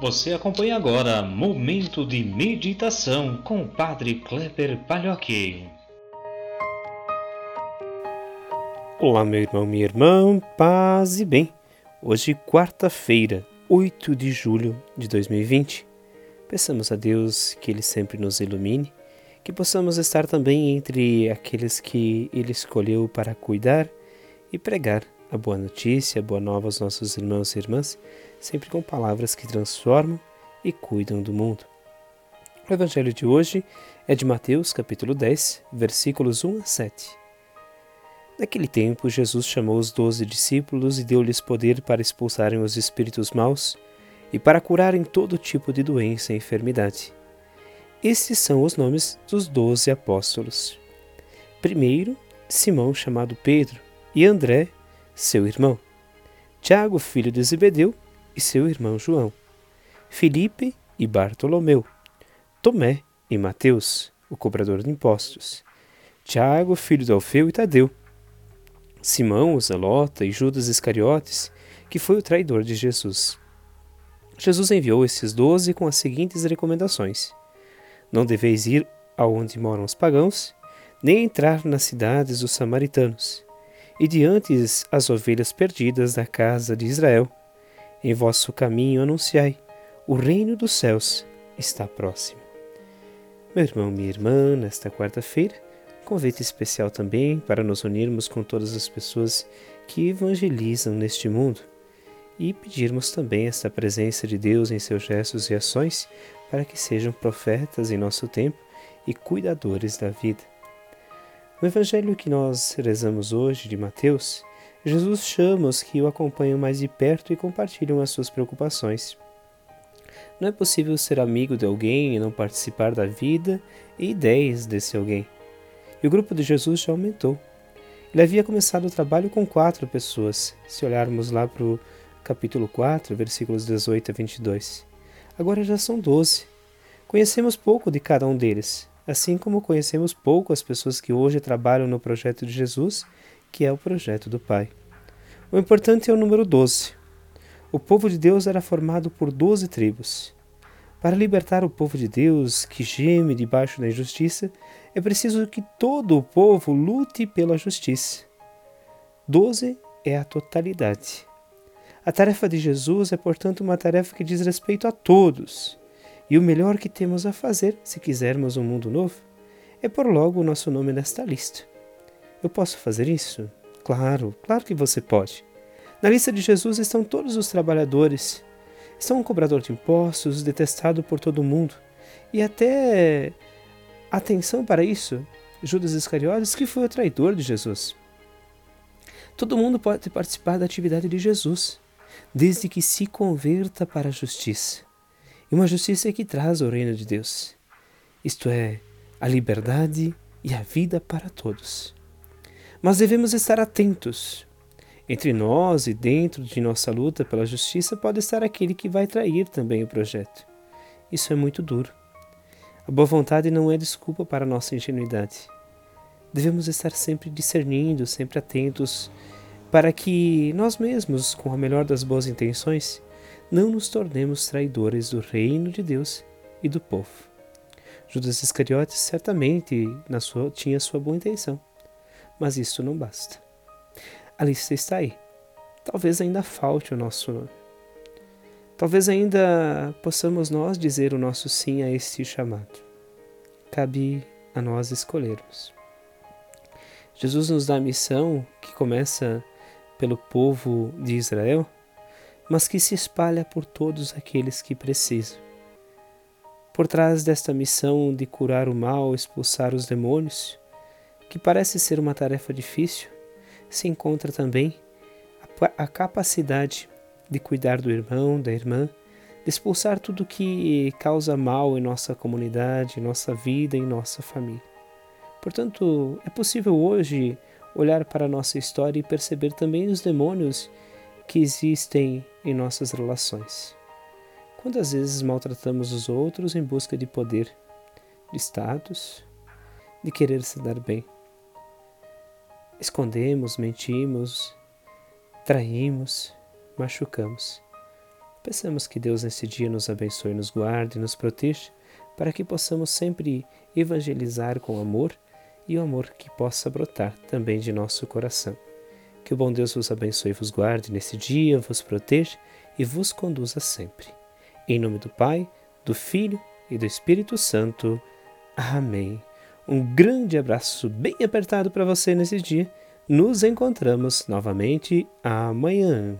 Você acompanha agora Momento de Meditação com o Padre Kleber Palhoque. Olá, meu irmão, minha irmã, paz e bem. Hoje, quarta-feira, 8 de julho de 2020. Peçamos a Deus que Ele sempre nos ilumine, que possamos estar também entre aqueles que Ele escolheu para cuidar e pregar a boa notícia, a boa nova aos nossos irmãos e irmãs, sempre com palavras que transformam e cuidam do mundo. O evangelho de hoje é de Mateus, capítulo 10, versículos 1 a 7. Naquele tempo, Jesus chamou os doze discípulos e deu-lhes poder para expulsarem os espíritos maus e para curarem todo tipo de doença e enfermidade. Estes são os nomes dos doze apóstolos. Primeiro, Simão, chamado Pedro, e André, seu irmão, Tiago, filho de Zebedeu, e seu irmão João, Filipe e Bartolomeu, Tomé e Mateus, o cobrador de impostos, Tiago, filho de Alfeu e Tadeu, Simão, o Zelota e Judas Iscariotes, que foi o traidor de Jesus. Jesus enviou esses doze com as seguintes recomendações: Não deveis ir aonde moram os pagãos, nem entrar nas cidades dos samaritanos e diante as ovelhas perdidas da casa de Israel. Em vosso caminho anunciai: o reino dos céus está próximo. Meu irmão, minha irmã, nesta quarta-feira, convite especial também para nos unirmos com todas as pessoas que evangelizam neste mundo e pedirmos também esta presença de Deus em seus gestos e ações para que sejam profetas em nosso tempo e cuidadores da vida. No evangelho que nós rezamos hoje, de Mateus, Jesus chama os que o acompanham mais de perto e compartilham as suas preocupações. Não é possível ser amigo de alguém e não participar da vida e ideias desse alguém. E o grupo de Jesus já aumentou. Ele havia começado o trabalho com quatro pessoas, se olharmos lá para o capítulo 4, versículos 18 a 22. Agora já são doze. Conhecemos pouco de cada um deles, assim como conhecemos pouco as pessoas que hoje trabalham no projeto de Jesus, que é o projeto do Pai. O importante é o número 12. O povo de Deus era formado por doze tribos. Para libertar o povo de Deus, que geme debaixo da injustiça, é preciso que todo o povo lute pela justiça. Doze é a totalidade. A tarefa de Jesus é, portanto, uma tarefa que diz respeito a todos, e o melhor que temos a fazer, se quisermos um mundo novo, é pôr logo o nosso nome nesta lista. Eu posso fazer isso? Claro, claro que você pode. Na lista de Jesus estão todos os trabalhadores. Está um cobrador de impostos, detestado por todo mundo. E até atenção para isso, Judas Iscariotes, que foi o traidor de Jesus. Todo mundo pode participar da atividade de Jesus, desde que se converta para a justiça e uma justiça que traz o reino de Deus, isto é, a liberdade e a vida para todos. Mas devemos estar atentos. Entre nós e dentro de nossa luta pela justiça pode estar aquele que vai trair também o projeto. Isso é muito duro. A boa vontade não é desculpa para a nossa ingenuidade. Devemos estar sempre discernindo, sempre atentos, para que nós mesmos, com a melhor das boas intenções, não nos tornemos traidores do reino de Deus e do povo. Judas Iscariotes certamente sua, tinha sua boa intenção, mas isso não basta. A lista está aí. Talvez ainda falte o nosso nome. Talvez ainda possamos nós dizer o nosso sim a este chamado. Cabe a nós escolhermos. Jesus nos dá a missão que começa pelo povo de Israel mas que se espalha por todos aqueles que precisam. Por trás desta missão de curar o mal, expulsar os demônios, que parece ser uma tarefa difícil, se encontra também a, capacidade de cuidar do irmão, da irmã, de expulsar tudo que causa mal em nossa comunidade, em nossa vida, em nossa família. Portanto, é possível hoje olhar para a nossa história e perceber também os demônios que existem em nossas relações. Quantas vezes maltratamos os outros em busca de poder, de status, de querer se dar bem? Escondemos, mentimos, traímos, machucamos. Peçamos que Deus nesse dia nos abençoe, nos guarde nos proteja, para que possamos sempre evangelizar com amor e o amor que possa brotar também de nosso coração. Que o bom Deus vos abençoe e vos guarde nesse dia, vos proteja e vos conduza sempre. Em nome do Pai, do Filho e do Espírito Santo. Amém. Um grande abraço bem apertado para você nesse dia. Nos encontramos novamente amanhã.